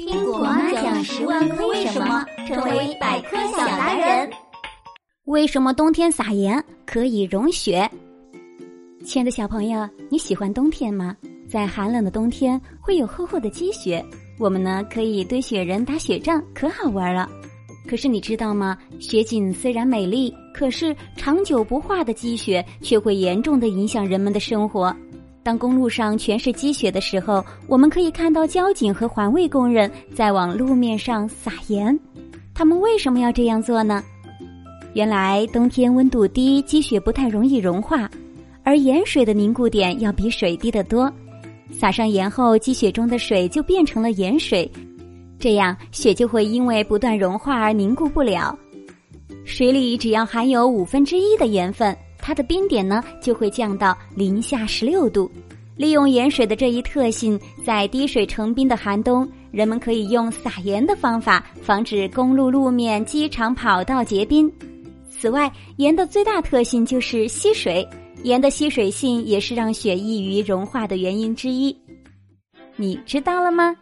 听果妈讲十万个为什么，成为百科小达人。为什么冬天撒盐可以融雪？亲爱的小朋友，你喜欢冬天吗？在寒冷的冬天会有厚厚的积雪，我们呢可以堆雪人、打雪仗，可好玩了。可是你知道吗？雪景虽然美丽，可是长久不化的积雪却会严重的影响人们的生活。当公路上全是积雪的时候，我们可以看到交警和环卫工人在往路面上撒盐。他们为什么要这样做呢？原来冬天温度低，积雪不太容易融化，而盐水的凝固点要比水低得多。撒上盐后，积雪中的水就变成了盐水，这样雪就会因为不断融化而凝固不了。水里只要含有五分之一的盐分。它的冰点呢就会降到零下十六度。利用盐水的这一特性，在滴水成冰的寒冬，人们可以用撒盐的方法防止公路路面、机场跑道结冰。此外，盐的最大特性就是吸水，盐的吸水性也是让雪易于融化的原因之一。你知道了吗？